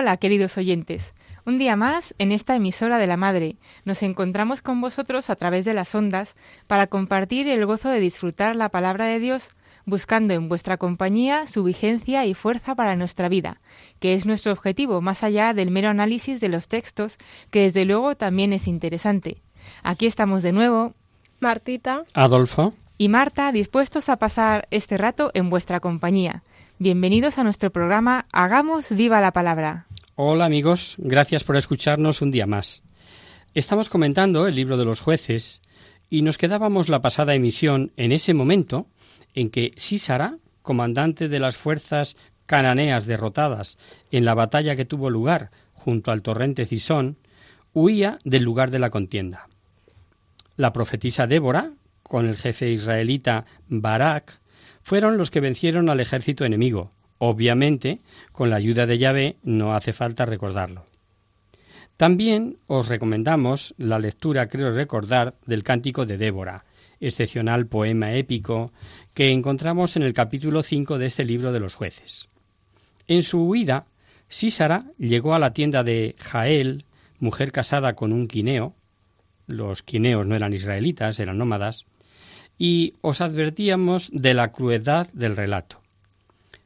Hola, queridos oyentes. Un día más, en esta emisora de la Madre, nos encontramos con vosotros a través de las ondas para compartir el gozo de disfrutar la palabra de Dios, buscando en vuestra compañía su vigencia y fuerza para nuestra vida, que es nuestro objetivo más allá del mero análisis de los textos, que desde luego también es interesante. Aquí estamos de nuevo, Martita, Adolfo. y Marta dispuestos a pasar este rato en vuestra compañía. Bienvenidos a nuestro programa Hagamos viva la palabra. Hola amigos, gracias por escucharnos un día más. Estamos comentando el libro de los jueces y nos quedábamos la pasada emisión en ese momento en que Sísara, comandante de las fuerzas cananeas derrotadas en la batalla que tuvo lugar junto al torrente Cisón, huía del lugar de la contienda. La profetisa Débora, con el jefe israelita Barak, fueron los que vencieron al ejército enemigo. Obviamente, con la ayuda de Yahvé no hace falta recordarlo. También os recomendamos la lectura, creo recordar, del Cántico de Débora, excepcional poema épico que encontramos en el capítulo 5 de este libro de los jueces. En su huida, Sísara llegó a la tienda de Jael, mujer casada con un quineo, los quineos no eran israelitas, eran nómadas, y os advertíamos de la crueldad del relato.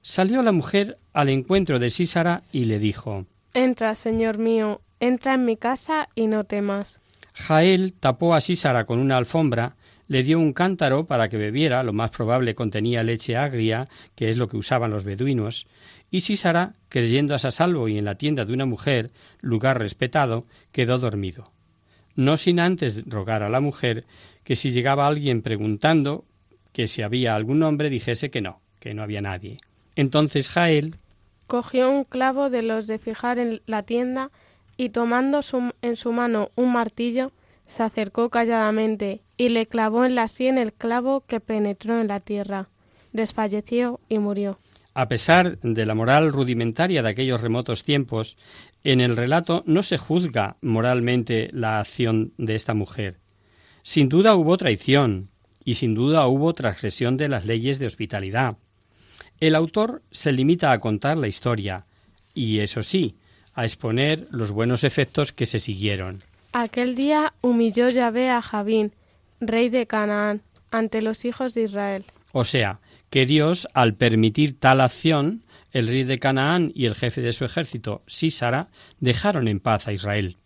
Salió la mujer al encuentro de Sísara y le dijo entra, Señor mío, entra en mi casa y no temas. Jael tapó a Sísara con una alfombra, le dio un cántaro para que bebiera, lo más probable contenía leche agria, que es lo que usaban los beduinos, y Sísara, creyéndose a salvo y en la tienda de una mujer, lugar respetado, quedó dormido. No sin antes rogar a la mujer que si llegaba alguien preguntando que si había algún hombre dijese que no, que no había nadie. Entonces Jael Cogió un clavo de los de fijar en la tienda y tomando su- en su mano un martillo, se acercó calladamente y le clavó en la sien el clavo que penetró en la tierra. Desfalleció y murió. A pesar de la moral rudimentaria de aquellos remotos tiempos, en el relato no se juzga moralmente la acción de esta mujer. Sin duda hubo traición y sin duda hubo transgresión de las leyes de hospitalidad. El autor se limita a contar la historia y, eso sí, a exponer los buenos efectos que se siguieron. Aquel día humilló Yahvé a Javín, rey de Canaán, ante los hijos de Israel. O sea, que Dios, al permitir tal acción, el rey de Canaán y el jefe de su ejército, Sísara, dejaron en paz a Israel.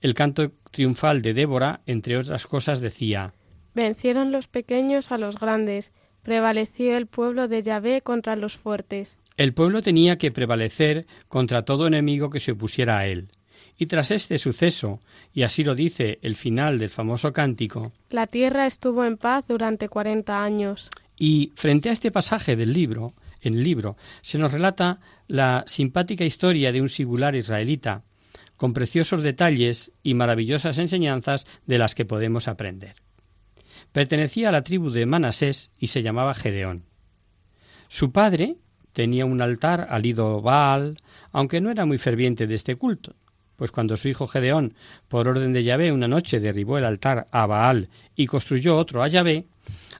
El canto triunfal de Débora, entre otras cosas, decía Vencieron los pequeños a los grandes, prevaleció el pueblo de Yahvé contra los fuertes. El pueblo tenía que prevalecer contra todo enemigo que se opusiera a él. Y tras este suceso, y así lo dice el final del famoso cántico, La tierra estuvo en paz durante cuarenta años. y frente a este pasaje del libro, en el libro, se nos relata la simpática historia de un singular israelita, con preciosos detalles y maravillosas enseñanzas de las que podemos aprender. Pertenecía a la tribu de Manasés y se llamaba Gedeón. Su padre tenía un altar al ídolo Baal, aunque no era muy ferviente de este culto, pues cuando su hijo Gedeón, por orden de Yahvé, una noche derribó el altar a Baal y construyó otro a Yahvé,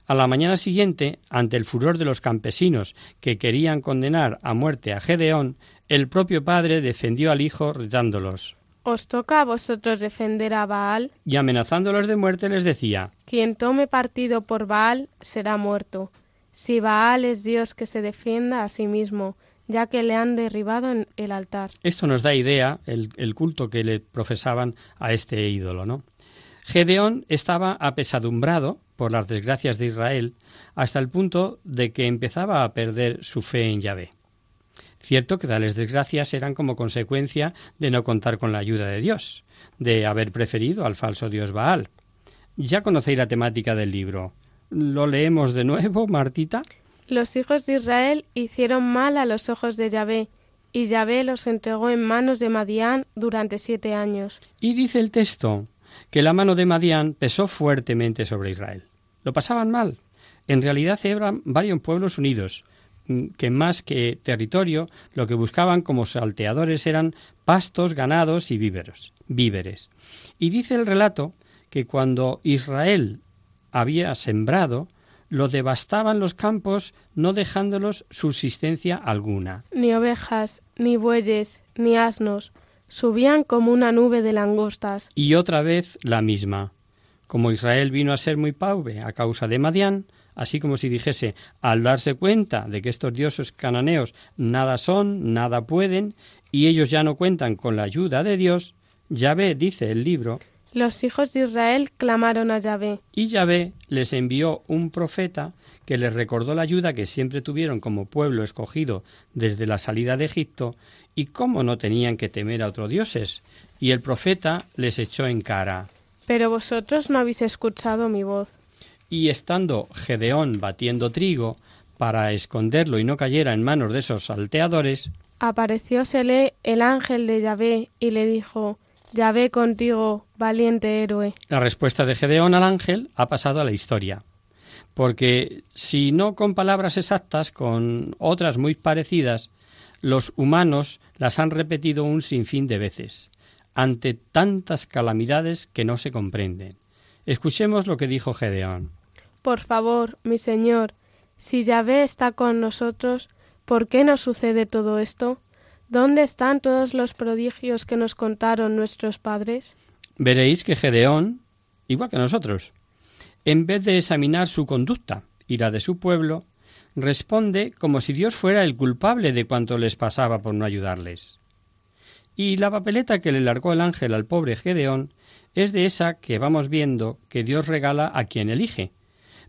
a la mañana siguiente, ante el furor de los campesinos que querían condenar a muerte a Gedeón, el propio padre defendió al hijo retándolos, ¿Os toca a vosotros defender a Baal? y amenazándolos de muerte les decía Quien tome partido por Baal será muerto. Si Baal es Dios que se defienda a sí mismo, ya que le han derribado en el altar. Esto nos da idea el, el culto que le profesaban a este ídolo, ¿no? Gedeón estaba apesadumbrado por las desgracias de Israel hasta el punto de que empezaba a perder su fe en Yahvé. Cierto que tales desgracias eran como consecuencia de no contar con la ayuda de Dios, de haber preferido al falso dios Baal. Ya conocéis la temática del libro. ¿Lo leemos de nuevo, Martita? Los hijos de Israel hicieron mal a los ojos de Yahvé, y Yahvé los entregó en manos de Madián durante siete años. Y dice el texto que la mano de Madián pesó fuertemente sobre Israel. Lo pasaban mal. En realidad eran varios pueblos unidos, que más que territorio, lo que buscaban como salteadores eran pastos, ganados y víveres. víveres. Y dice el relato que cuando Israel había sembrado, lo devastaban los campos, no dejándolos subsistencia alguna. Ni ovejas, ni bueyes, ni asnos, subían como una nube de langostas. Y otra vez la misma. Como Israel vino a ser muy pobre a causa de Madián, así como si dijese, al darse cuenta de que estos dioses cananeos nada son, nada pueden, y ellos ya no cuentan con la ayuda de Dios, Yahvé, dice el libro, Los hijos de Israel clamaron a Yahvé. y Yahvé les envió un profeta que les recordó la ayuda que siempre tuvieron como pueblo escogido desde la salida de Egipto y cómo no tenían que temer a otros dioses. Y el profeta les echó en cara. Pero vosotros no habéis escuchado mi voz. Y estando Gedeón batiendo trigo para esconderlo y no cayera en manos de esos salteadores, Apareciósele el ángel de Yahvé y le dijo, Yahvé contigo, valiente héroe. la respuesta de Gedeón al ángel ha pasado a la historia. Porque si no con palabras exactas, con otras muy parecidas, los humanos las han repetido un sinfín de veces, ante tantas calamidades que no se comprenden. Escuchemos lo que dijo Gedeón. Por favor, mi señor, si Yahvé está con nosotros, ¿por qué nos sucede todo esto? ¿Dónde están todos los prodigios que nos contaron nuestros padres? Veréis que Gedeón, igual que nosotros, en vez de examinar su conducta y la de su pueblo, responde como si Dios fuera el culpable de cuanto les pasaba por no ayudarles. Y la papeleta que le largó el ángel al pobre Gedeón es de esa que vamos viendo que Dios regala a quien elige,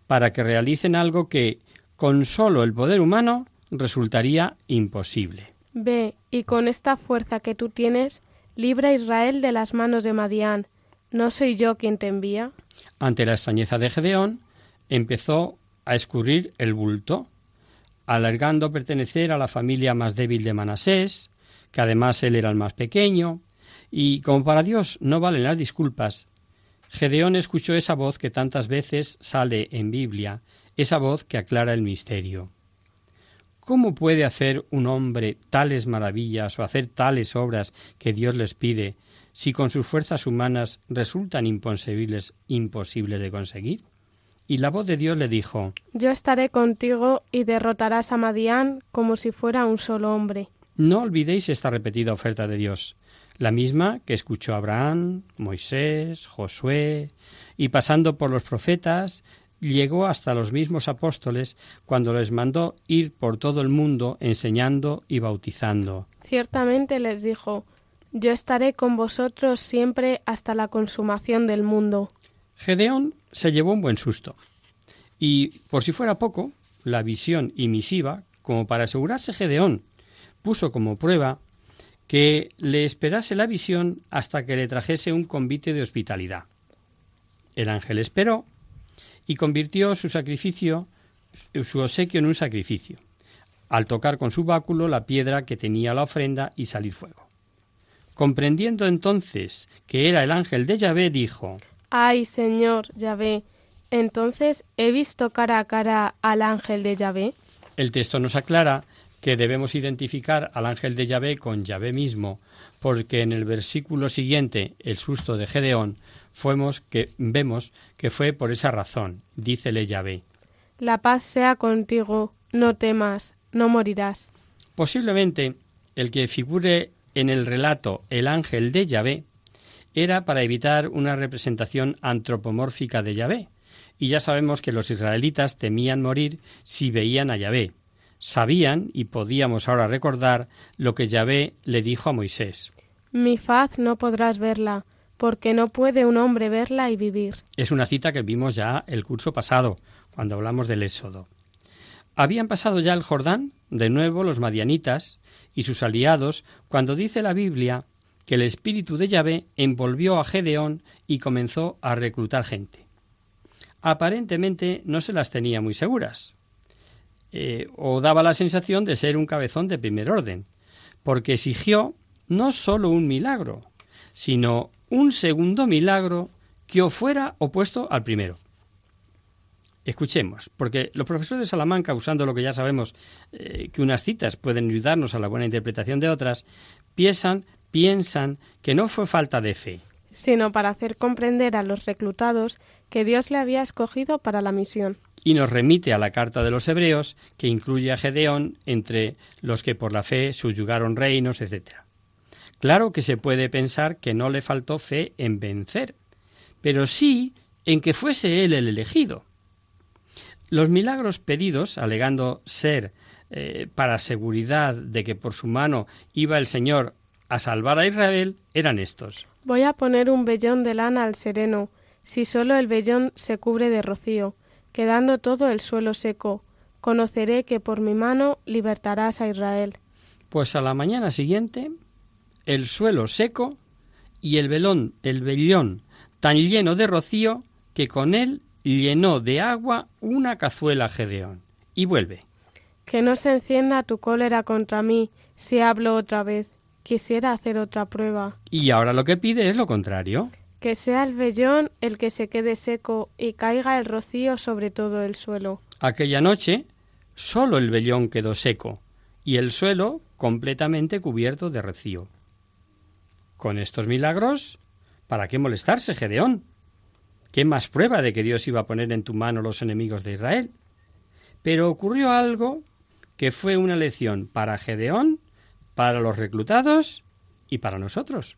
para que realicen algo que, con solo el poder humano, resultaría imposible. Ve, y con esta fuerza que tú tienes, libra a Israel de las manos de Madián. ¿No soy yo quien te envía? Ante la extrañeza de Gedeón, empezó a escurrir el bulto, alargando pertenecer a la familia más débil de Manasés, que además él era el más pequeño, y como para Dios no valen las disculpas, Gedeón escuchó esa voz que tantas veces sale en Biblia, esa voz que aclara el misterio. ¿Cómo puede hacer un hombre tales maravillas o hacer tales obras que Dios les pide si con sus fuerzas humanas resultan imposibles, imposibles de conseguir? Y la voz de Dios le dijo, Yo estaré contigo y derrotarás a Madián como si fuera un solo hombre. No olvidéis esta repetida oferta de Dios, la misma que escuchó Abraham, Moisés, Josué, y pasando por los profetas, llegó hasta los mismos apóstoles cuando les mandó ir por todo el mundo enseñando y bautizando. Ciertamente les dijo, Yo estaré con vosotros siempre hasta la consumación del mundo. Gedeón se llevó un buen susto. Y, por si fuera poco, la visión y misiva, como para asegurarse Gedeón, puso como prueba que le esperase la visión hasta que le trajese un convite de hospitalidad. El ángel esperó y convirtió su sacrificio, su obsequio en un sacrificio, al tocar con su báculo la piedra que tenía la ofrenda y salir fuego. Comprendiendo entonces que era el ángel de Yahvé, dijo Ay, Señor Yahvé, entonces he visto cara a cara al ángel de Yahvé. El texto nos aclara que debemos identificar al ángel de Yahvé con Yahvé mismo, porque en el versículo siguiente, el susto de Gedeón, fuemos que vemos que fue por esa razón, dícele Yahvé. La paz sea contigo, no temas, no morirás. Posiblemente el que figure en el relato el ángel de Yahvé era para evitar una representación antropomórfica de Yahvé, y ya sabemos que los israelitas temían morir si veían a Yahvé, sabían y podíamos ahora recordar lo que Yahvé le dijo a Moisés. Mi faz no podrás verla, porque no puede un hombre verla y vivir. Es una cita que vimos ya el curso pasado, cuando hablamos del Éxodo. Habían pasado ya el Jordán, de nuevo los madianitas y sus aliados, cuando dice la Biblia que el espíritu de Yahvé envolvió a Gedeón y comenzó a reclutar gente. Aparentemente no se las tenía muy seguras, eh, o daba la sensación de ser un cabezón de primer orden, porque exigió no sólo un milagro, sino un segundo milagro que fuera opuesto al primero. Escuchemos, porque los profesores de Salamanca, usando lo que ya sabemos, eh, que unas citas pueden ayudarnos a la buena interpretación de otras, piensan, piensan que no fue falta de fe, sino para hacer comprender a los reclutados que Dios le había escogido para la misión. Y nos remite a la carta de los Hebreos, que incluye a Gedeón entre los que por la fe subyugaron reinos, etc. Claro que se puede pensar que no le faltó fe en vencer, pero sí en que fuese él el elegido. Los milagros pedidos, alegando ser eh, para seguridad de que por su mano iba el Señor a salvar a Israel, eran estos. Voy a poner un vellón de lana al sereno, si solo el vellón se cubre de rocío, quedando todo el suelo seco. Conoceré que por mi mano libertarás a Israel. Pues a la mañana siguiente, el suelo seco y el velón, el vellón tan lleno de rocío que con él llenó de agua una cazuela Gedeón. Y vuelve. Que no se encienda tu cólera contra mí si hablo otra vez. Quisiera hacer otra prueba. Y ahora lo que pide es lo contrario. Que sea el vellón el que se quede seco y caiga el rocío sobre todo el suelo. Aquella noche solo el vellón quedó seco y el suelo completamente cubierto de rocío. Con estos milagros, ¿para qué molestarse, Gedeón? ¿Qué más prueba de que Dios iba a poner en tu mano los enemigos de Israel? Pero ocurrió algo que fue una lección para Gedeón, para los reclutados y para nosotros.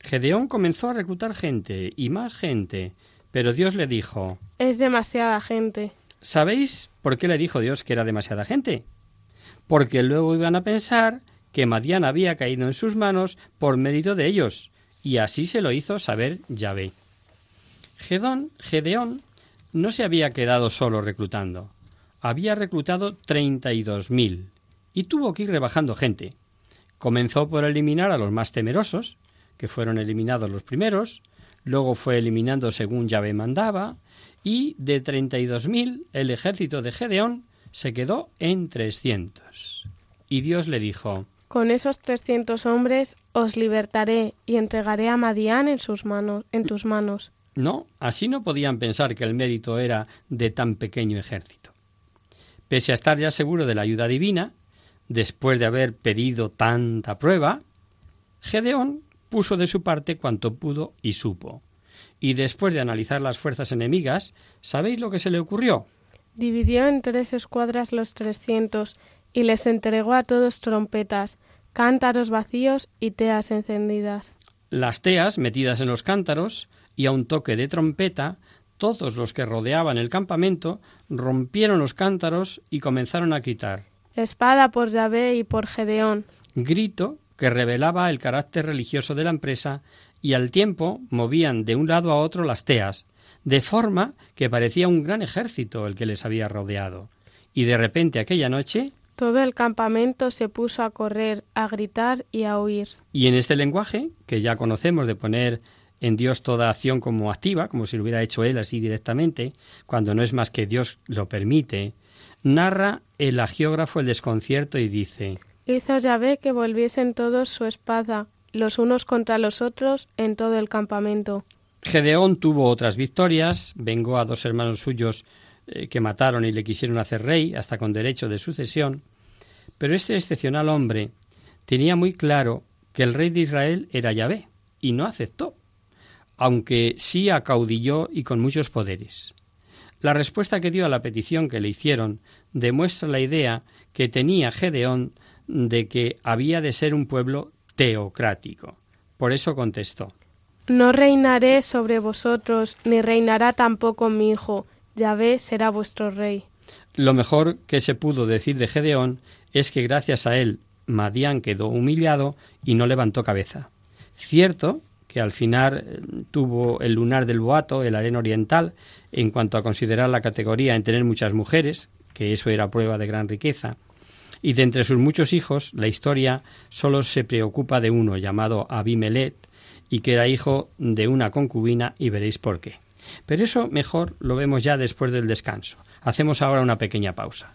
Gedeón comenzó a reclutar gente y más gente, pero Dios le dijo Es demasiada gente. ¿Sabéis por qué le dijo Dios que era demasiada gente? Porque luego iban a pensar que Madián había caído en sus manos por mérito de ellos, y así se lo hizo saber Yahvé. Gedón, Gedeón no se había quedado solo reclutando. Había reclutado treinta y dos mil y tuvo que ir rebajando gente. Comenzó por eliminar a los más temerosos, que fueron eliminados los primeros, luego fue eliminando según Yahvé mandaba, y de treinta y dos mil el ejército de Gedeón se quedó en trescientos. Y Dios le dijo Con esos trescientos hombres os libertaré y entregaré a Madián en sus manos, en tus manos. No, así no podían pensar que el mérito era de tan pequeño ejército. Pese a estar ya seguro de la ayuda divina, después de haber pedido tanta prueba, Gedeón puso de su parte cuanto pudo y supo. Y después de analizar las fuerzas enemigas, ¿sabéis lo que se le ocurrió? Dividió en tres escuadras los trescientos y les entregó a todos trompetas, cántaros vacíos y teas encendidas. Las teas metidas en los cántaros y a un toque de trompeta, todos los que rodeaban el campamento rompieron los cántaros y comenzaron a gritar. Espada por Yahvé y por Gedeón. Grito que revelaba el carácter religioso de la empresa y al tiempo movían de un lado a otro las teas, de forma que parecía un gran ejército el que les había rodeado. Y de repente aquella noche todo el campamento se puso a correr, a gritar y a huir. Y en este lenguaje, que ya conocemos de poner en Dios toda acción como activa, como si lo hubiera hecho él así directamente, cuando no es más que Dios lo permite, narra el agiógrafo el desconcierto y dice Hizo Yahvé que volviesen todos su espada, los unos contra los otros, en todo el campamento. Gedeón tuvo otras victorias, vengó a dos hermanos suyos eh, que mataron y le quisieron hacer rey, hasta con derecho de sucesión, pero este excepcional hombre tenía muy claro que el rey de Israel era Yahvé, y no aceptó aunque sí acaudilló y con muchos poderes. La respuesta que dio a la petición que le hicieron demuestra la idea que tenía Gedeón de que había de ser un pueblo teocrático. Por eso contestó No reinaré sobre vosotros, ni reinará tampoco mi hijo. Yahvé será vuestro rey. Lo mejor que se pudo decir de Gedeón es que gracias a él Madián quedó humillado y no levantó cabeza. Cierto que al final eh, tuvo el lunar del boato, el arena oriental, en cuanto a considerar la categoría en tener muchas mujeres, que eso era prueba de gran riqueza, y de entre sus muchos hijos, la historia solo se preocupa de uno llamado Abimelet, y que era hijo de una concubina, y veréis por qué. Pero eso mejor lo vemos ya después del descanso. Hacemos ahora una pequeña pausa.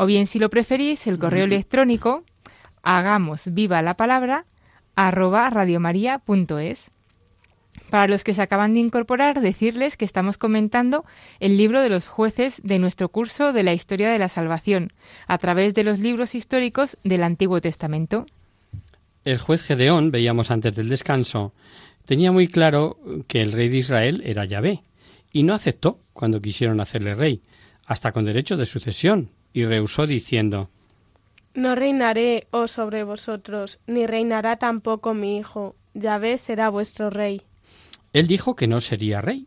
O bien, si lo preferís, el correo electrónico hagamos viva la palabra arroba radiomaria.es. Para los que se acaban de incorporar, decirles que estamos comentando el libro de los jueces de nuestro curso de la historia de la salvación, a través de los libros históricos del Antiguo Testamento. El juez Gedeón, veíamos antes del descanso, tenía muy claro que el rey de Israel era Yahvé, y no aceptó cuando quisieron hacerle rey, hasta con derecho de sucesión, y rehusó diciendo No reinaré, oh sobre vosotros, ni reinará tampoco mi hijo, Yahvé será vuestro rey. Él dijo que no sería rey.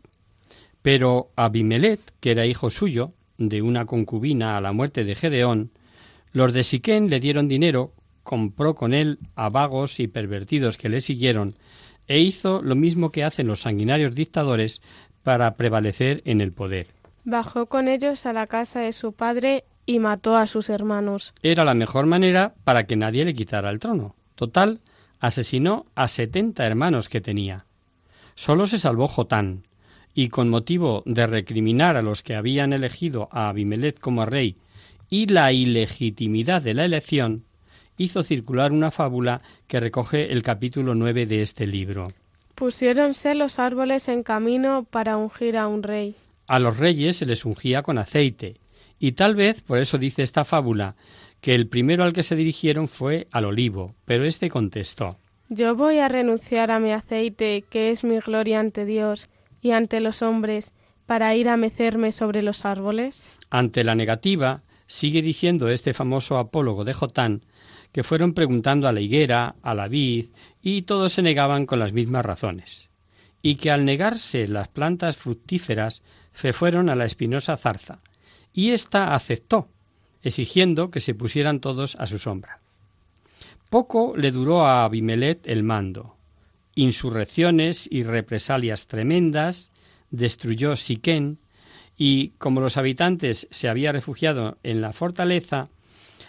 Pero Abimelet, que era hijo suyo, de una concubina a la muerte de Gedeón, los de Siquén le dieron dinero, compró con él a vagos y pervertidos que le siguieron, e hizo lo mismo que hacen los sanguinarios dictadores para prevalecer en el poder. Bajó con ellos a la casa de su padre y mató a sus hermanos. Era la mejor manera para que nadie le quitara el trono. Total, asesinó a setenta hermanos que tenía. Solo se salvó Jotán, y con motivo de recriminar a los que habían elegido a Abimelech como rey y la ilegitimidad de la elección, hizo circular una fábula que recoge el capítulo nueve de este libro. Pusiéronse los árboles en camino para ungir a un rey. A los reyes se les ungía con aceite, y tal vez por eso dice esta fábula que el primero al que se dirigieron fue al olivo, pero éste contestó Yo voy a renunciar a mi aceite, que es mi gloria ante Dios y ante los hombres, para ir a mecerme sobre los árboles. Ante la negativa, sigue diciendo este famoso apólogo de Jotán, que fueron preguntando a la higuera, a la vid, y todos se negaban con las mismas razones, y que al negarse las plantas fructíferas se fueron a la espinosa zarza, y ésta aceptó, exigiendo que se pusieran todos a su sombra. Poco le duró a Abimelet el mando. Insurrecciones y represalias tremendas, destruyó Siquén, y como los habitantes se habían refugiado en la fortaleza,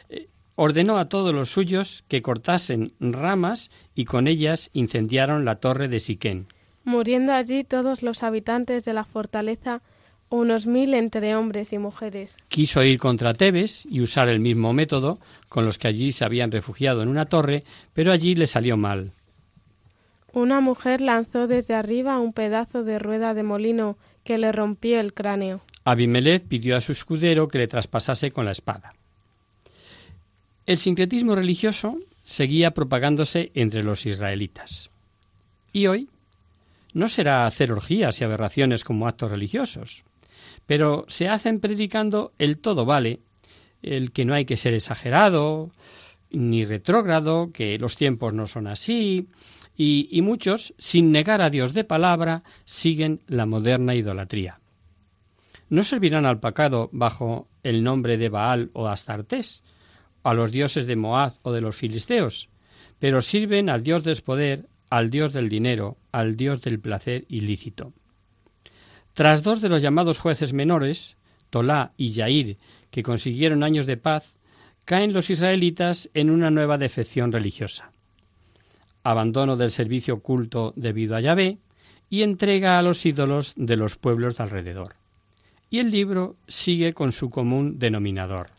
eh, ordenó a todos los suyos que cortasen ramas y con ellas incendiaron la torre de Siquén. Muriendo allí todos los habitantes de la fortaleza, unos mil entre hombres y mujeres. Quiso ir contra Tebes y usar el mismo método con los que allí se habían refugiado en una torre, pero allí le salió mal. Una mujer lanzó desde arriba un pedazo de rueda de molino que le rompió el cráneo. Abimelech pidió a su escudero que le traspasase con la espada. El sincretismo religioso seguía propagándose entre los israelitas. Y hoy no será hacer orgías y aberraciones como actos religiosos, pero se hacen predicando el todo vale, el que no hay que ser exagerado ni retrógrado, que los tiempos no son así, y, muchos, sin negar a Dios de palabra, siguen la moderna idolatría. No servirán al pecado bajo el nombre de Baal o Astartés, a los dioses de Moab o de los filisteos, pero sirven al dios del poder, al dios del dinero, al dios del placer ilícito. Tras dos de los llamados jueces menores, Tolá y Yair, que consiguieron años de paz, caen los israelitas en una nueva defección religiosa. Abandono del servicio oculto debido a Yahvé y entrega a los ídolos de los pueblos de alrededor. Y el libro sigue con su común denominador.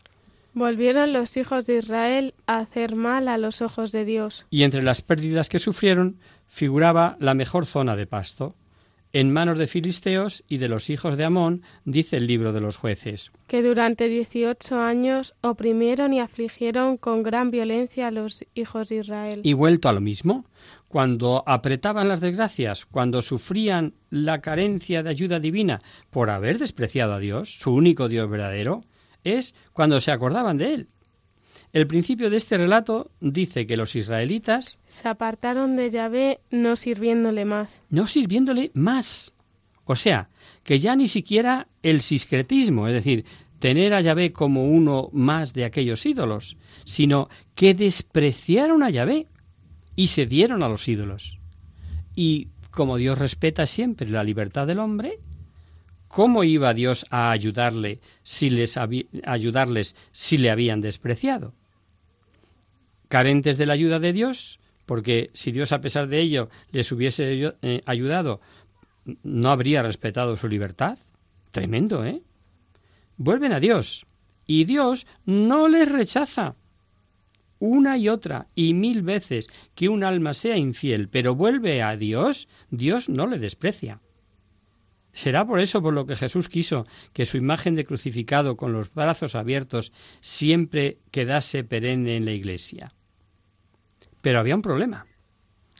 Volvieron los hijos de Israel a hacer mal a los ojos de Dios. Y entre las pérdidas que sufrieron figuraba la mejor zona de pasto, en manos de filisteos y de los hijos de Amón, dice el libro de los jueces. que durante dieciocho años oprimieron y afligieron con gran violencia a los hijos de Israel. Y vuelto a lo mismo, cuando apretaban las desgracias, cuando sufrían la carencia de ayuda divina por haber despreciado a Dios, su único Dios verdadero, es cuando se acordaban de él. El principio de este relato dice que los israelitas, Se apartaron de Yahvé no sirviéndole más. no sirviéndole más, o sea, que ya ni siquiera el siscretismo, es decir, tener a Yahvé como uno más de aquellos ídolos, sino que despreciaron a Yahvé y se dieron a los ídolos. Y como Dios respeta siempre la libertad del hombre, ¿cómo iba Dios a ayudarle si les ayudarles si le habían despreciado? Carentes de la ayuda de Dios, porque si Dios a pesar de ello les hubiese eh, ayudado, no habría respetado su libertad. Tremendo, ¿eh? Vuelven a Dios y Dios no les rechaza. Una y otra y mil veces que un alma sea infiel, pero vuelve a Dios, Dios no le desprecia. Será por eso por lo que Jesús quiso que su imagen de crucificado con los brazos abiertos siempre quedase perenne en la iglesia. Pero había un problema.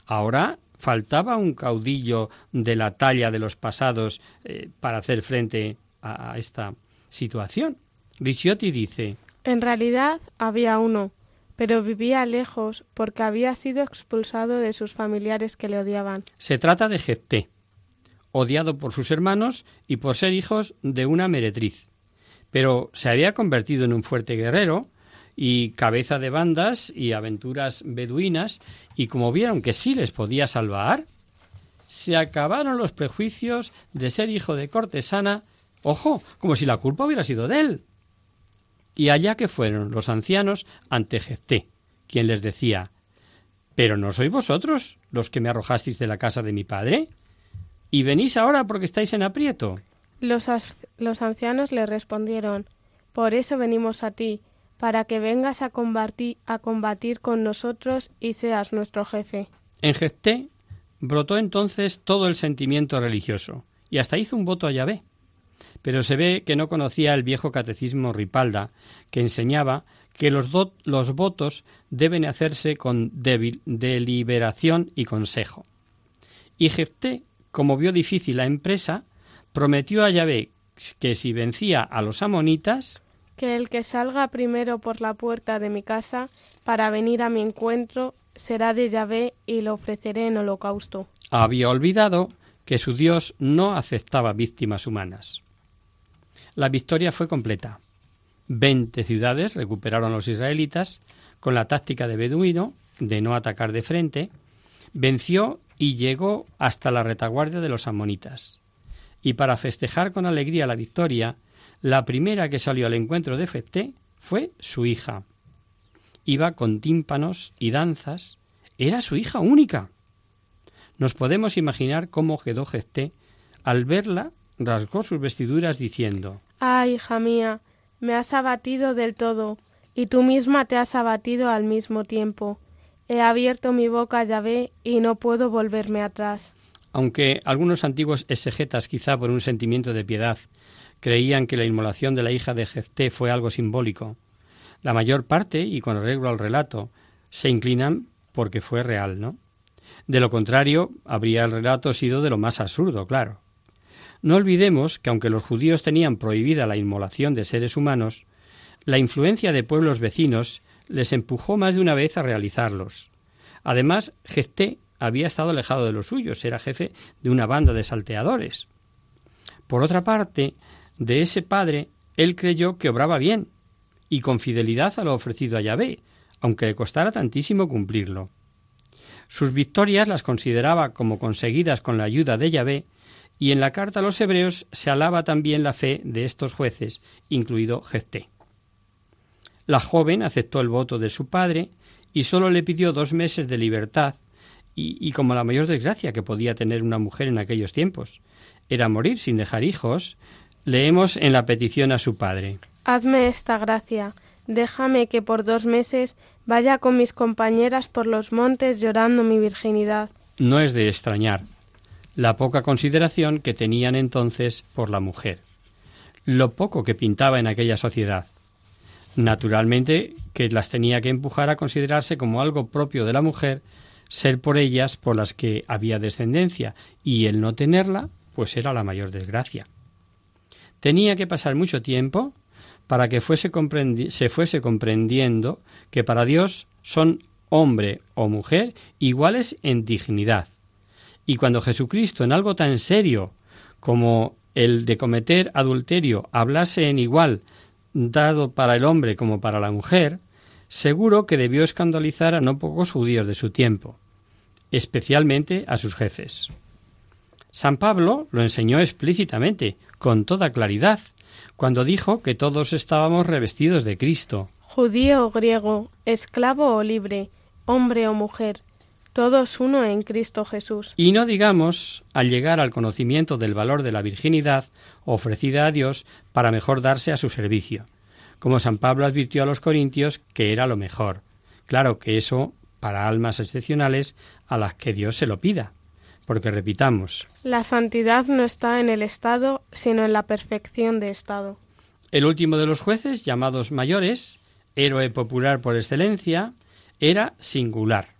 Ahora faltaba un caudillo de la talla de los pasados eh, para hacer frente a, esta situación. Ricciotti dice En realidad había uno, pero vivía lejos porque había sido expulsado de sus familiares que le odiaban. Se trata de Jefté, odiado por sus hermanos y por ser hijos de una meretriz. Pero se había convertido en un fuerte guerrero y cabeza de bandas y aventuras beduinas, y como vieron que sí les podía salvar, se acabaron los prejuicios de ser hijo de cortesana, ojo, como si la culpa hubiera sido de él. Y allá que fueron los ancianos ante Jefté, quien les decía ¿Pero no sois vosotros los que me arrojasteis de la casa de mi padre? ¿Y venís ahora porque estáis en aprieto? Los, los ancianos le respondieron Por eso venimos a ti, para que vengas a combatir, a combatir con nosotros y seas nuestro jefe. En Jefté brotó entonces todo el sentimiento religioso, y hasta hizo un voto a Yahvé. Pero se ve que no conocía el viejo catecismo Ripalda, que enseñaba que los, los votos deben hacerse con deliberación y consejo. Y Jefté, como vio difícil la empresa, prometió a Yahvé que si vencía a los amonitas, que el que salga primero por la puerta de mi casa para venir a mi encuentro será de Yahvé y lo ofreceré en holocausto. Había olvidado que su Dios no aceptaba víctimas humanas. La victoria fue completa. Veinte ciudades recuperaron los israelitas con la táctica de Beduino de no atacar de frente, venció y llegó hasta la retaguardia de los amonitas. Y para festejar con alegría la victoria, la primera que salió al encuentro de Fete fue su hija. Iba con tímpanos y danzas. Era su hija única. Nos podemos imaginar cómo quedó Jefté. Al verla, rasgó sus vestiduras diciendo Ah, hija mía, me has abatido del todo, y tú misma te has abatido al mismo tiempo. He abierto mi boca Yahvé y no puedo volverme atrás. Aunque algunos antiguos exegetas, quizá por un sentimiento de piedad, creían que la inmolación de la hija de Jefté fue algo simbólico. La mayor parte, y con arreglo al relato, se inclinan porque fue real, ¿no? De lo contrario, habría el relato sido de lo más absurdo, claro. No olvidemos que aunque los judíos tenían prohibida la inmolación de seres humanos, la influencia de pueblos vecinos les empujó más de una vez a realizarlos. Además, Jefté había estado alejado de los suyos, era jefe de una banda de salteadores. Por otra parte, de ese padre, él creyó que obraba bien y con fidelidad a lo ofrecido a Yahvé, aunque le costara tantísimo cumplirlo. Sus victorias las consideraba como conseguidas con la ayuda de Yahvé, y en la carta a los hebreos se alaba también la fe de estos jueces, incluido Jefté. La joven aceptó el voto de su padre y sólo le pidió dos meses de libertad, y, y como la mayor desgracia que podía tener una mujer en aquellos tiempos era morir sin dejar hijos, Leemos en la petición a su padre. Hazme esta gracia, déjame que por dos meses vaya con mis compañeras por los montes llorando mi virginidad. No es de extrañar la poca consideración que tenían entonces por la mujer, lo poco que pintaba en aquella sociedad. Naturalmente que las tenía que empujar a considerarse como algo propio de la mujer, ser por ellas por las que había descendencia, y el no tenerla, pues era la mayor desgracia. Tenía que pasar mucho tiempo para que fuese se fuese comprendiendo que para Dios son hombre o mujer iguales en dignidad. Y cuando Jesucristo en algo tan serio como el de cometer adulterio hablase en igual dado para el hombre como para la mujer, seguro que debió escandalizar a no pocos judíos de su tiempo, especialmente a sus jefes. San Pablo lo enseñó explícitamente, con toda claridad, cuando dijo que todos estábamos revestidos de Cristo. Judío o griego, esclavo o libre, hombre o mujer, todos uno en Cristo Jesús. Y no digamos al llegar al conocimiento del valor de la virginidad ofrecida a Dios para mejor darse a su servicio, como San Pablo advirtió a los corintios que era lo mejor. Claro que eso para almas excepcionales a las que Dios se lo pida. Porque repitamos, La santidad no está en el Estado, sino en la perfección de Estado. el último de los jueces, llamados mayores, héroe popular por excelencia, era singular.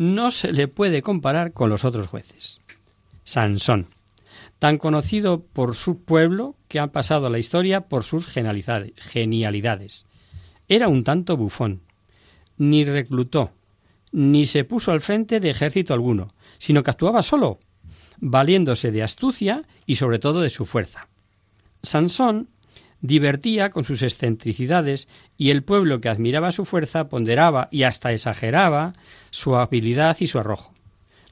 No se le puede comparar con los otros jueces. Sansón, tan conocido por su pueblo que ha pasado a la historia por sus genialidades-. Era un tanto bufón. Ni reclutó, ni se puso al frente de ejército alguno, sino que actuaba solo, valiéndose de astucia y sobre todo de su fuerza. Sansón divertía con sus excentricidades y el pueblo que admiraba su fuerza ponderaba y hasta exageraba su habilidad y su arrojo.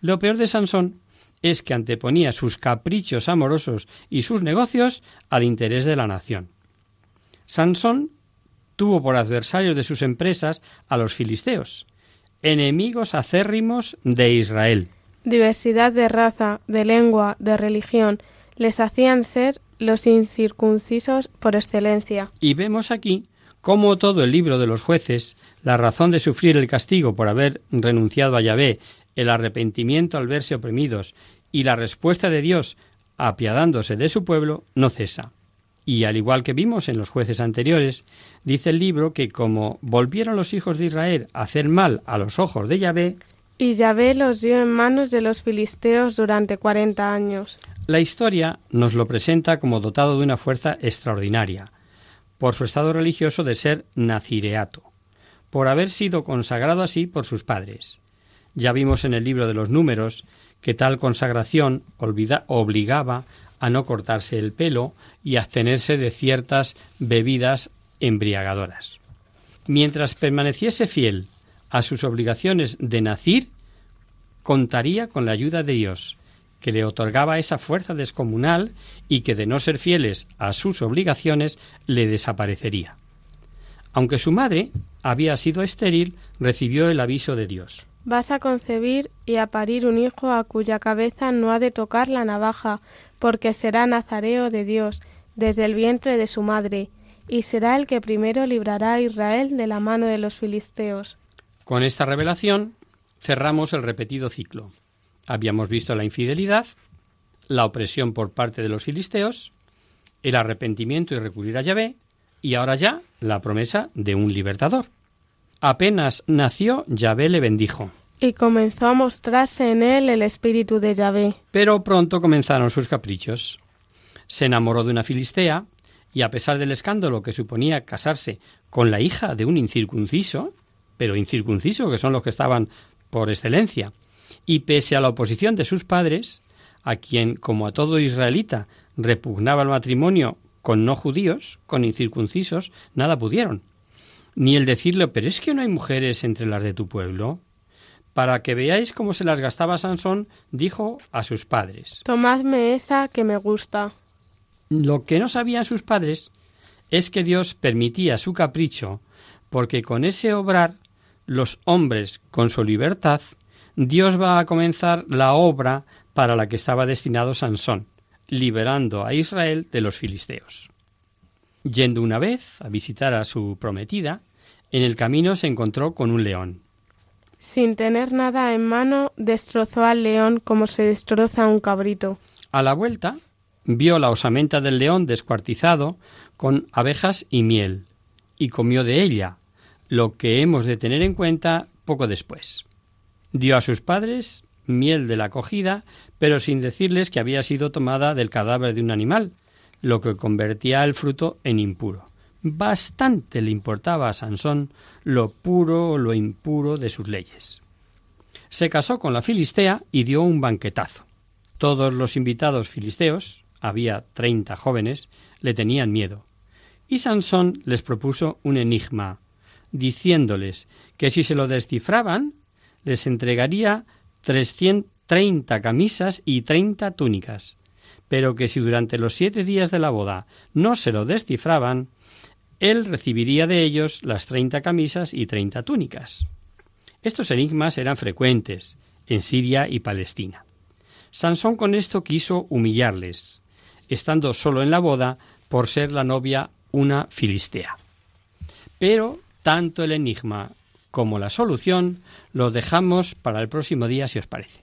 Lo peor de Sansón es que anteponía sus caprichos amorosos y sus negocios al interés de la nación. Sansón tuvo por adversarios de sus empresas a los filisteos, enemigos acérrimos de Israel. Diversidad de raza, de lengua, de religión, les hacían ser los incircuncisos por excelencia. Y vemos aquí cómo todo el libro de los jueces, la razón de sufrir el castigo por haber renunciado a Yahvé, el arrepentimiento al verse oprimidos y la respuesta de Dios apiadándose de su pueblo, no cesa. Y al igual que vimos en los jueces anteriores, dice el libro que como volvieron los hijos de Israel a hacer mal a los ojos de Yahvé, Y Yahvé los dio en manos de los filisteos durante cuarenta años. La historia nos lo presenta como dotado de una fuerza extraordinaria, por su estado religioso de ser nazireato, por haber sido consagrado así por sus padres. Ya vimos en el libro de los números que tal consagración obligaba a no cortarse el pelo y abstenerse de ciertas bebidas embriagadoras. Mientras permaneciese fiel a sus obligaciones de nacir, contaría con la ayuda de Dios, que le otorgaba esa fuerza descomunal y que de no ser fieles a sus obligaciones le desaparecería. Aunque su madre había sido estéril, recibió el aviso de Dios. Vas a concebir y a parir un hijo a cuya cabeza no ha de tocar la navaja, porque será nazareo de Dios desde el vientre de su madre, y será el que primero librará a Israel de la mano de los filisteos. Con esta revelación cerramos el repetido ciclo. Habíamos visto la infidelidad, la opresión por parte de los filisteos, el arrepentimiento y recurrir a Yahvé, y ahora ya la promesa de un libertador. Apenas nació, Yahvé le bendijo. Y comenzó a mostrarse en él el espíritu de Yahvé. Pero pronto comenzaron sus caprichos. Se enamoró de una filistea y a pesar del escándalo que suponía casarse con la hija de un incircunciso, pero incircunciso que son los que estaban por excelencia, y pese a la oposición de sus padres, a quien, como a todo israelita, repugnaba el matrimonio con no judíos, con incircuncisos, nada pudieron. Ni el decirle, pero es que no hay mujeres entre las de tu pueblo. Para que veáis cómo se las gastaba Sansón, dijo a sus padres. Tomadme esa que me gusta. Lo que no sabían sus padres es que Dios permitía su capricho, porque con ese obrar, los hombres, con su libertad, Dios va a comenzar la obra para la que estaba destinado Sansón, liberando a Israel de los filisteos. Yendo una vez a visitar a su prometida, en el camino se encontró con un león. Sin tener nada en mano, destrozó al león como se destroza un cabrito. A la vuelta, vio la osamenta del león descuartizado con abejas y miel, y comió de ella, lo que hemos de tener en cuenta poco después. Dio a sus padres miel de la cogida, pero sin decirles que había sido tomada del cadáver de un animal, lo que convertía el fruto en impuro. Bastante le importaba a Sansón lo puro o lo impuro de sus leyes. Se casó con la filistea y dio un banquetazo. Todos los invitados filisteos, había treinta jóvenes, le tenían miedo. Y Sansón les propuso un enigma, diciéndoles que si se lo descifraban, les entregaría treinta camisas y treinta túnicas, pero que si durante los siete días de la boda no se lo descifraban, él recibiría de ellos las treinta camisas y treinta túnicas. Estos enigmas eran frecuentes en Siria y Palestina. Sansón con esto quiso humillarles, estando solo en la boda por ser la novia una filistea. Pero tanto el enigma como la solución lo dejamos para el próximo día si os parece.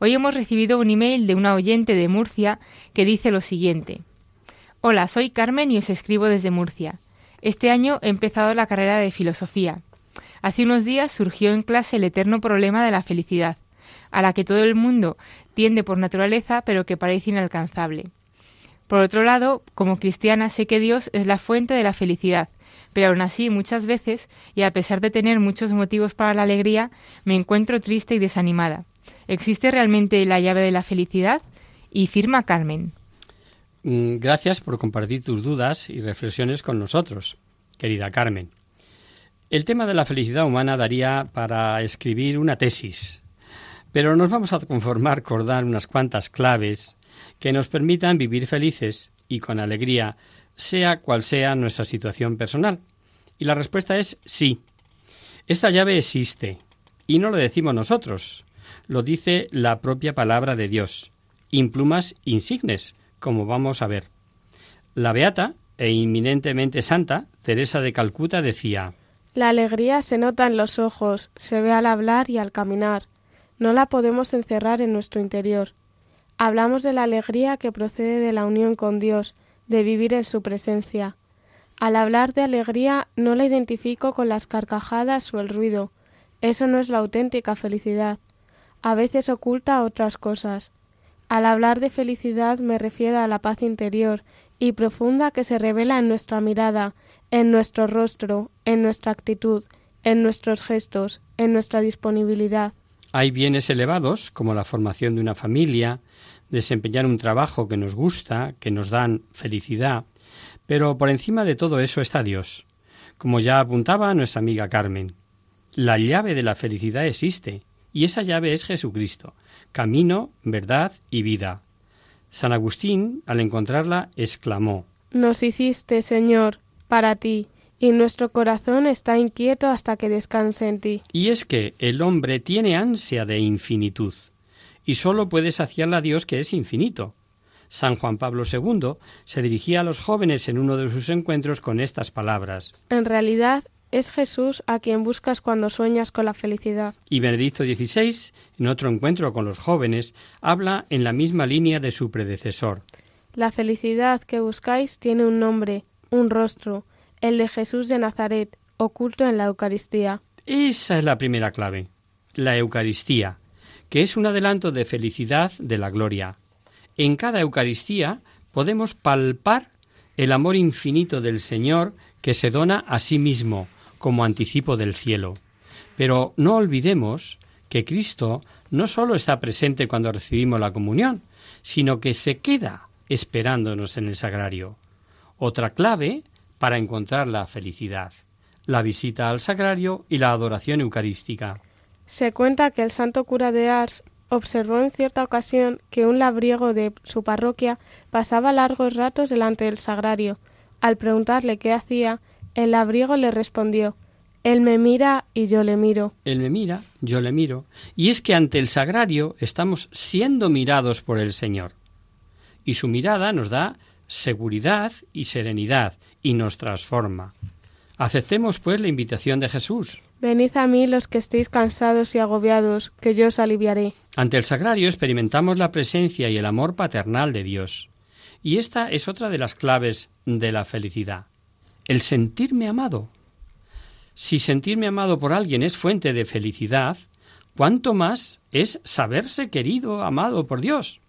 Hoy hemos recibido un email de una oyente de Murcia que dice lo siguiente. Hola, soy Carmen y os escribo desde Murcia. Este año he empezado la carrera de filosofía. Hace unos días surgió en clase el eterno problema de la felicidad, a la que todo el mundo tiende por naturaleza pero que parece inalcanzable. Por otro lado, como cristiana sé que Dios es la fuente de la felicidad, pero aún así muchas veces, y a pesar de tener muchos motivos para la alegría, me encuentro triste y desanimada. ¿Existe realmente la llave de la felicidad? Y firma Carmen. Mm, gracias por compartir tus dudas y reflexiones con nosotros, querida Carmen. El tema de la felicidad humana daría para escribir una tesis, pero nos vamos a conformar con dar unas cuantas claves que nos permitan vivir felices y con alegría, sea cual sea nuestra situación personal. Y la respuesta es sí. Esta llave existe, y no lo decimos nosotros, lo dice la propia palabra de Dios, implumas insignes, como vamos a ver. La beata e inminentemente santa Teresa de Calcuta decía La alegría se nota en los ojos, se ve al hablar y al caminar. No la podemos encerrar en nuestro interior. Hablamos de la alegría que procede de la unión con Dios, de vivir en su presencia. Al hablar de alegría no la identifico con las carcajadas o el ruido. Eso no es la auténtica felicidad a veces oculta otras cosas. Al hablar de felicidad me refiero a la paz interior y profunda que se revela en nuestra mirada, en nuestro rostro, en nuestra actitud, en nuestros gestos, en nuestra disponibilidad. Hay bienes elevados, como la formación de una familia, desempeñar un trabajo que nos gusta, que nos dan felicidad, pero por encima de todo eso está Dios. Como ya apuntaba nuestra amiga Carmen, la llave de la felicidad existe, y esa llave es Jesucristo, camino, verdad y vida. San Agustín, al encontrarla, exclamó Nos hiciste, Señor, para ti, y nuestro corazón está inquieto hasta que descanse en ti. Y es que el hombre tiene ansia de infinitud, y sólo puede saciarla a Dios que es infinito. San Juan Pablo II se dirigía a los jóvenes en uno de sus encuentros con estas palabras. En realidad, Es Jesús a quien buscas cuando sueñas con la felicidad. Y Benedicto XVI, en otro encuentro con los jóvenes, habla en la misma línea de su predecesor. La felicidad que buscáis tiene un nombre, un rostro, el de Jesús de Nazaret, oculto en la Eucaristía. Esa es la primera clave, la Eucaristía, que es un adelanto de felicidad de la gloria. En cada Eucaristía podemos palpar el amor infinito del Señor que se dona a sí mismo como anticipo del cielo. Pero no olvidemos que Cristo no sólo está presente cuando recibimos la comunión, sino que se queda esperándonos en el sagrario. Otra clave para encontrar la felicidad, la visita al sagrario y la adoración eucarística. Se cuenta que el santo cura de Ars observó en cierta ocasión que un labriego de su parroquia pasaba largos ratos delante del sagrario. Al preguntarle qué hacía, el labriego le respondió Él me mira y yo le miro. Él me mira, yo le miro. Y es que ante el sagrario estamos siendo mirados por el Señor. Y su mirada nos da seguridad y serenidad y nos transforma. Aceptemos, pues, la invitación de Jesús. Venid a mí los que estéis cansados y agobiados, que yo os aliviaré. Ante el sagrario experimentamos la presencia y el amor paternal de Dios. Y esta es otra de las claves de la felicidad. El sentirme amado. Si sentirme amado por alguien es fuente de felicidad, cuánto más es saberse querido, amado por Dios.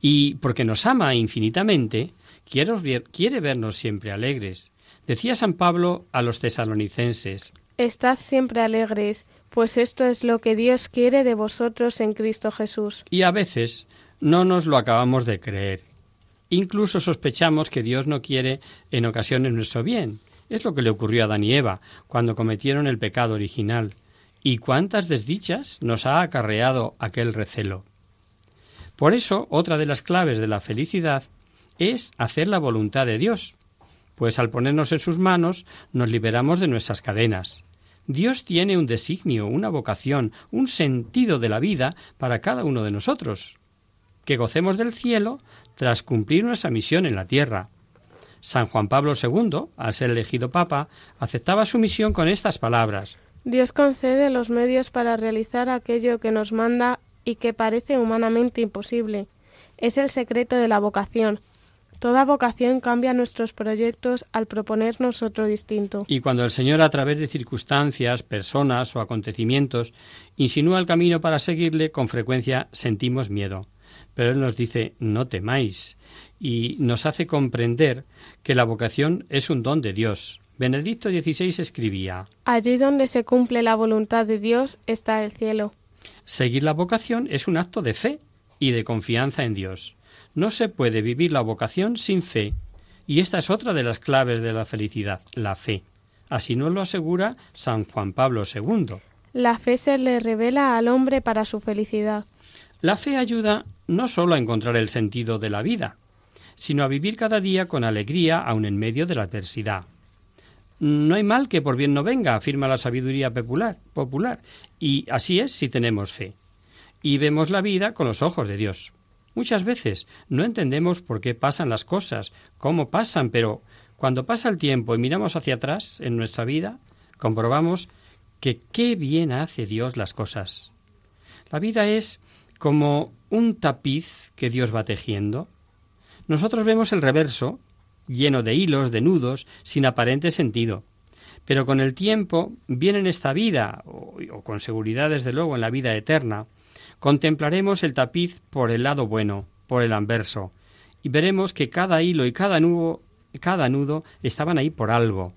Y porque nos ama infinitamente, quiere vernos siempre alegres. Decía San Pablo a los tesalonicenses, Estad siempre alegres, pues esto es lo que Dios quiere de vosotros en Cristo Jesús. Y a veces no nos lo acabamos de creer. Incluso sospechamos que Dios no quiere en ocasiones nuestro bien. Es lo que le ocurrió a Adán y Eva cuando cometieron el pecado original. ¿Y cuántas desdichas nos ha acarreado aquel recelo? Por eso, otra de las claves de la felicidad es hacer la voluntad de Dios, pues al ponernos en sus manos nos liberamos de nuestras cadenas. Dios tiene un designio, una vocación, un sentido de la vida para cada uno de nosotros. Que gocemos del cielo tras cumplir nuestra misión en la tierra. San Juan Pablo II, al ser elegido Papa, aceptaba su misión con estas palabras. Dios concede los medios para realizar aquello que nos manda y que parece humanamente imposible. Es el secreto de la vocación, Toda vocación cambia nuestros proyectos al proponernos otro distinto. Y cuando el Señor, a través de circunstancias, personas o acontecimientos, insinúa el camino para seguirle, con frecuencia sentimos miedo. Pero Él nos dice, no temáis, y nos hace comprender que la vocación es un don de Dios. Benedicto XVI escribía, Allí donde se cumple la voluntad de Dios está el cielo. Seguir la vocación es un acto de fe y de confianza en Dios. No se puede vivir la vocación sin fe, y esta es otra de las claves de la felicidad, la fe. Así nos lo asegura San Juan Pablo II. La fe se le revela al hombre para su felicidad. La fe ayuda no solo a encontrar el sentido de la vida, sino a vivir cada día con alegría aun en medio de la adversidad. No hay mal que por bien no venga, afirma la sabiduría popular, popular, y así es si tenemos fe. Y vemos la vida con los ojos de Dios. Muchas veces no entendemos por qué pasan las cosas, cómo pasan, pero cuando pasa el tiempo y miramos hacia atrás en nuestra vida, comprobamos que qué bien hace Dios las cosas. La vida es como un tapiz que Dios va tejiendo. Nosotros vemos el reverso, lleno de hilos, de nudos, sin aparente sentido. Pero con el tiempo viene en esta vida, o, o con seguridad desde luego en la vida eterna, Contemplaremos el tapiz por el lado bueno, por el anverso, y veremos que cada hilo y cada nudo, cada nudo estaban ahí por algo,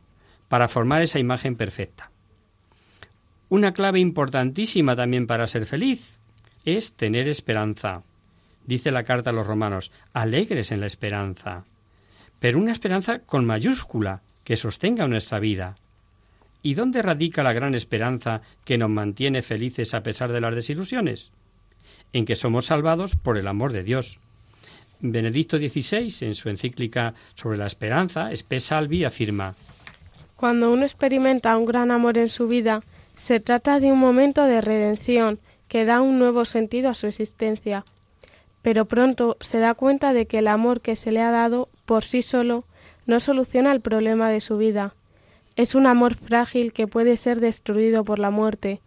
para formar esa imagen perfecta. Una clave importantísima también para ser feliz es tener esperanza. Dice la carta a los romanos, alegres en la esperanza. Pero una esperanza con mayúscula, que sostenga nuestra vida. ¿Y dónde radica la gran esperanza que nos mantiene felices a pesar de las desilusiones? en que somos salvados por el amor de Dios. Benedicto XVI, en su encíclica sobre la esperanza, Spe Salvi, afirma Cuando uno experimenta un gran amor en su vida, se trata de un momento de redención que da un nuevo sentido a su existencia. Pero pronto se da cuenta de que el amor que se le ha dado por sí solo no soluciona el problema de su vida. Es un amor frágil que puede ser destruido por la muerte.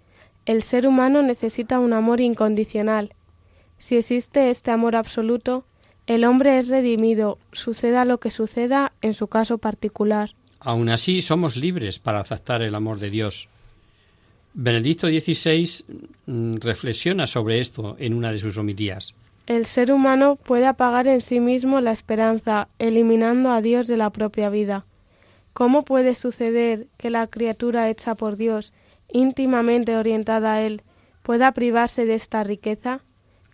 El ser humano necesita un amor incondicional. Si existe este amor absoluto, el hombre es redimido, suceda lo que suceda en su caso particular. Aun así, somos libres para aceptar el amor de Dios. Benedicto XVI mm, reflexiona sobre esto en una de sus homilías. El ser humano puede apagar en sí mismo la esperanza, eliminando a Dios de la propia vida. ¿Cómo puede suceder que la criatura hecha por Dios, íntimamente orientada a Él, pueda privarse de esta riqueza?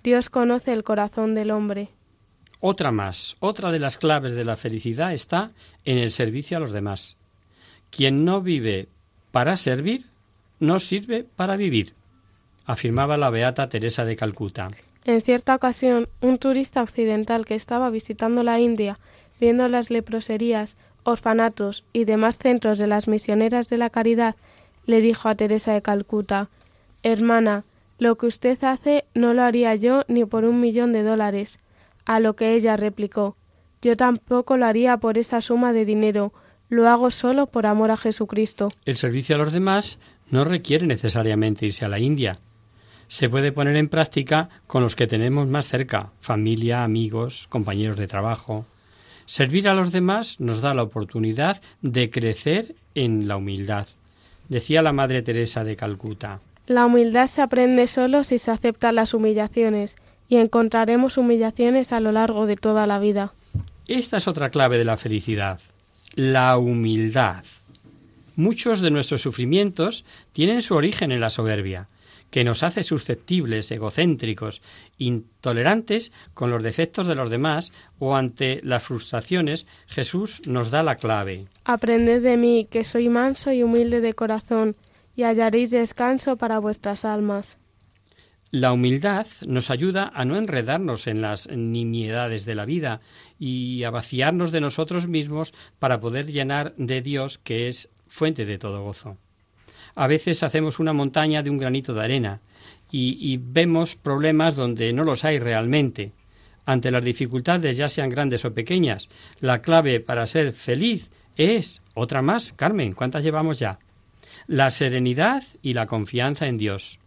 Dios conoce el corazón del hombre. Otra más, otra de las claves de la felicidad está en el servicio a los demás. Quien no vive para servir, no sirve para vivir, afirmaba la beata Teresa de Calcuta. En cierta ocasión, un turista occidental que estaba visitando la India, viendo las leproserías, orfanatos y demás centros de las misioneras de la caridad, le dijo a Teresa de Calcuta Hermana, lo que usted hace no lo haría yo ni por un millón de dólares. A lo que ella replicó Yo tampoco lo haría por esa suma de dinero, lo hago solo por amor a Jesucristo. El servicio a los demás no requiere necesariamente irse a la India. Se puede poner en práctica con los que tenemos más cerca, familia, amigos, compañeros de trabajo. Servir a los demás nos da la oportunidad de crecer en la humildad. Decía la Madre Teresa de Calcuta. La humildad se aprende solo si se aceptan las humillaciones, y encontraremos humillaciones a lo largo de toda la vida. Esta es otra clave de la felicidad, la humildad. Muchos de nuestros sufrimientos tienen su origen en la soberbia, que nos hace susceptibles, egocéntricos, intolerantes con los defectos de los demás o ante las frustraciones, Jesús nos da la clave. Aprended de mí, que soy manso y humilde de corazón, y hallaréis descanso para vuestras almas. La humildad nos ayuda a no enredarnos en las nimiedades de la vida y a vaciarnos de nosotros mismos para poder llenar de Dios, que es fuente de todo gozo. A veces hacemos una montaña de un granito de arena y, vemos problemas donde no los hay realmente. Ante las dificultades, ya sean grandes o pequeñas, la clave para ser feliz es otra más, Carmen, ¿cuántas llevamos ya? La serenidad y la confianza en Dios.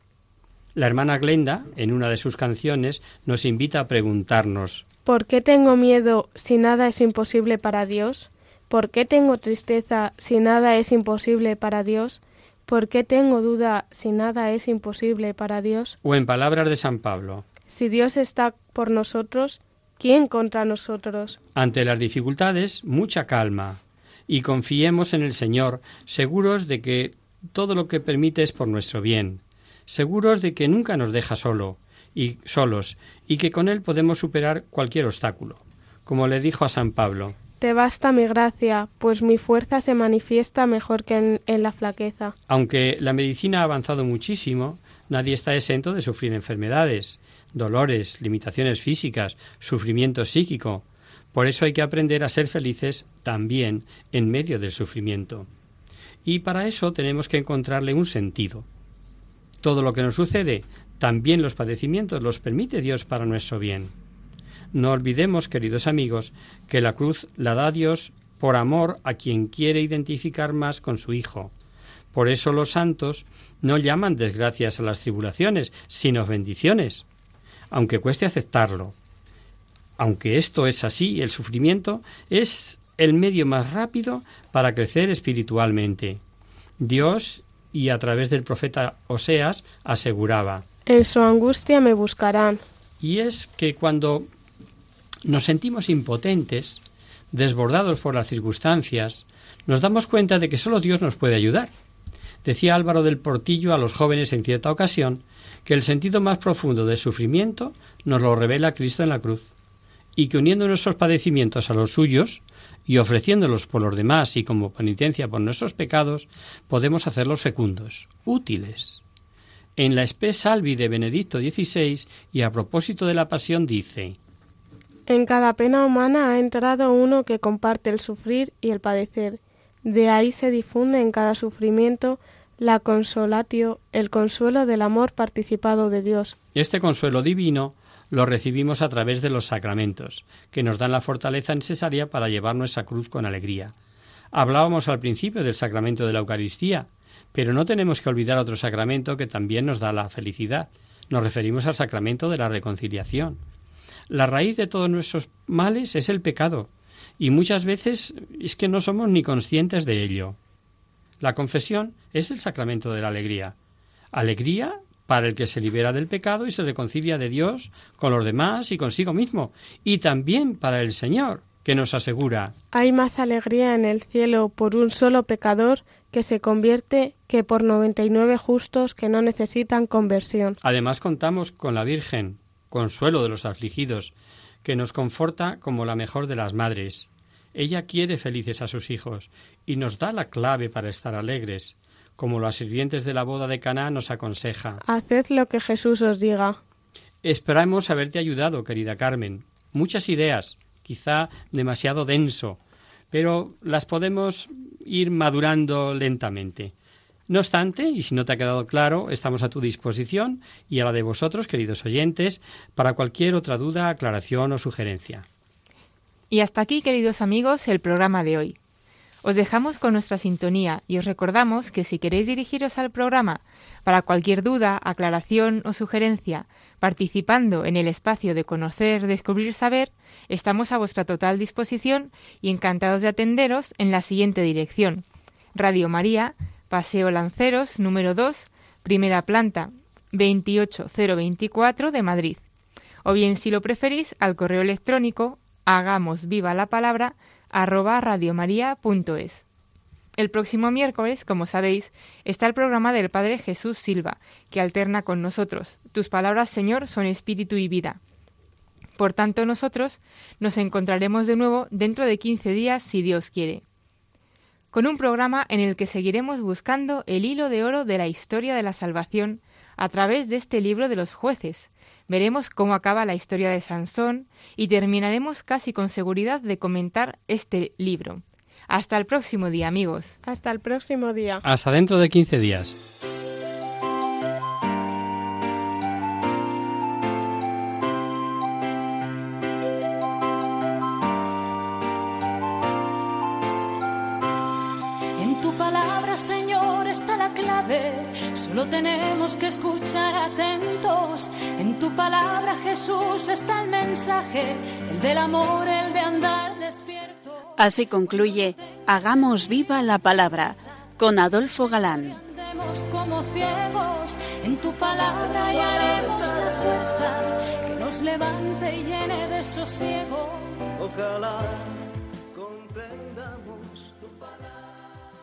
La hermana Glenda, en una de sus canciones, nos invita a preguntarnos ¿Por qué tengo miedo si nada es imposible para Dios? ¿Por qué tengo tristeza si nada es imposible para Dios? ¿Por qué tengo duda si nada es imposible para Dios? O en palabras de San Pablo. Si Dios está por nosotros, ¿quién contra nosotros? Ante las dificultades, mucha calma. Y confiemos en el Señor, seguros de que todo lo que permite es por nuestro bien, seguros de que nunca nos deja solo y solos, y que con él podemos superar cualquier obstáculo. Como le dijo a San Pablo, te basta mi gracia, pues mi fuerza se manifiesta mejor que en, la flaqueza. Aunque la medicina ha avanzado muchísimo, nadie está exento de sufrir enfermedades, dolores, limitaciones físicas, sufrimiento psíquico. Por eso hay que aprender a ser felices también en medio del sufrimiento. Y para eso tenemos que encontrarle un sentido. Todo lo que nos sucede, también los padecimientos, los permite Dios para nuestro bien. No olvidemos, queridos amigos, que la cruz la da Dios por amor a quien quiere identificar más con su Hijo. Por eso los santos no llaman desgracias a las tribulaciones, sino bendiciones, aunque cueste aceptarlo. Aunque esto es así, el sufrimiento es el medio más rápido para crecer espiritualmente. Dios, y a través del profeta Oseas, aseguraba En su angustia me buscarán. Y es que cuando nos sentimos impotentes, desbordados por las circunstancias, nos damos cuenta de que solo Dios nos puede ayudar. Decía Álvaro del Portillo a los jóvenes en cierta ocasión que el sentido más profundo del sufrimiento nos lo revela Cristo en la cruz, y que uniendo nuestros padecimientos a los suyos y ofreciéndolos por los demás y como penitencia por nuestros pecados, podemos hacerlos fecundos, útiles. En la espesa Salvi de Benedicto XVI y a propósito de la pasión dice en cada pena humana ha entrado uno que comparte el sufrir y el padecer. De ahí se difunde en cada sufrimiento la consolatio, el consuelo del amor participado de Dios. Este consuelo divino lo recibimos a través de los sacramentos, que nos dan la fortaleza necesaria para llevar nuestra cruz con alegría. Hablábamos al principio del sacramento de la Eucaristía, pero no tenemos que olvidar otro sacramento que también nos da la felicidad. Nos referimos al sacramento de la reconciliación. La raíz de todos nuestros males es el pecado, y muchas veces es que no somos ni conscientes de ello. La confesión es el sacramento de la alegría. Alegría para el que se libera del pecado y se reconcilia de Dios con los demás y consigo mismo, y también para el Señor, que nos asegura Hay más alegría en el cielo por un solo pecador que se convierte que por noventa y nueve justos que no necesitan conversión. Además contamos con la Virgen, consuelo de los afligidos, que nos conforta como la mejor de las madres. Ella quiere felices a sus hijos y nos da la clave para estar alegres, como las sirvientes de la boda de Caná nos aconseja. Haced lo que Jesús os diga. Esperamos haberte ayudado, querida Carmen. Muchas ideas, quizá demasiado denso, pero las podemos ir madurando lentamente. No obstante, y si no te ha quedado claro, estamos a tu disposición y a la de vosotros, queridos oyentes, para cualquier otra duda, aclaración o sugerencia. Y hasta aquí, queridos amigos, el programa de hoy. Os dejamos con nuestra sintonía y os recordamos que si queréis dirigiros al programa para cualquier duda, aclaración o sugerencia, participando en el espacio de conocer, descubrir, saber, estamos a vuestra total disposición y encantados de atenderos en la siguiente dirección. Radio María, Paseo Lanceros, número 2, primera planta, 28024 de Madrid. O bien, si lo preferís, al correo electrónico hagamos viva la palabra arroba radiomaria.es. El próximo miércoles, como sabéis, está el programa del Padre Jesús Silva, que alterna con nosotros. Tus palabras, Señor, son espíritu y vida. Por tanto, nosotros nos encontraremos de nuevo dentro de 15 días, si Dios quiere, con un programa en el que seguiremos buscando el hilo de oro de la historia de la salvación a través de este libro de los jueces. Veremos cómo acaba la historia de Sansón y terminaremos casi con seguridad de comentar este libro. Hasta el próximo día, amigos. Hasta el próximo día. Hasta dentro de 15 días. Clave. Solo tenemos que escuchar atentos. En tu palabra, Jesús, está el mensaje, el del amor, el de andar despierto. Así concluye Hagamos viva la palabra con Adolfo Galán. Andemos como ciegos, en tu palabra hallaremos la fuerza que nos levante y llene de sosiego. Ojalá palabra.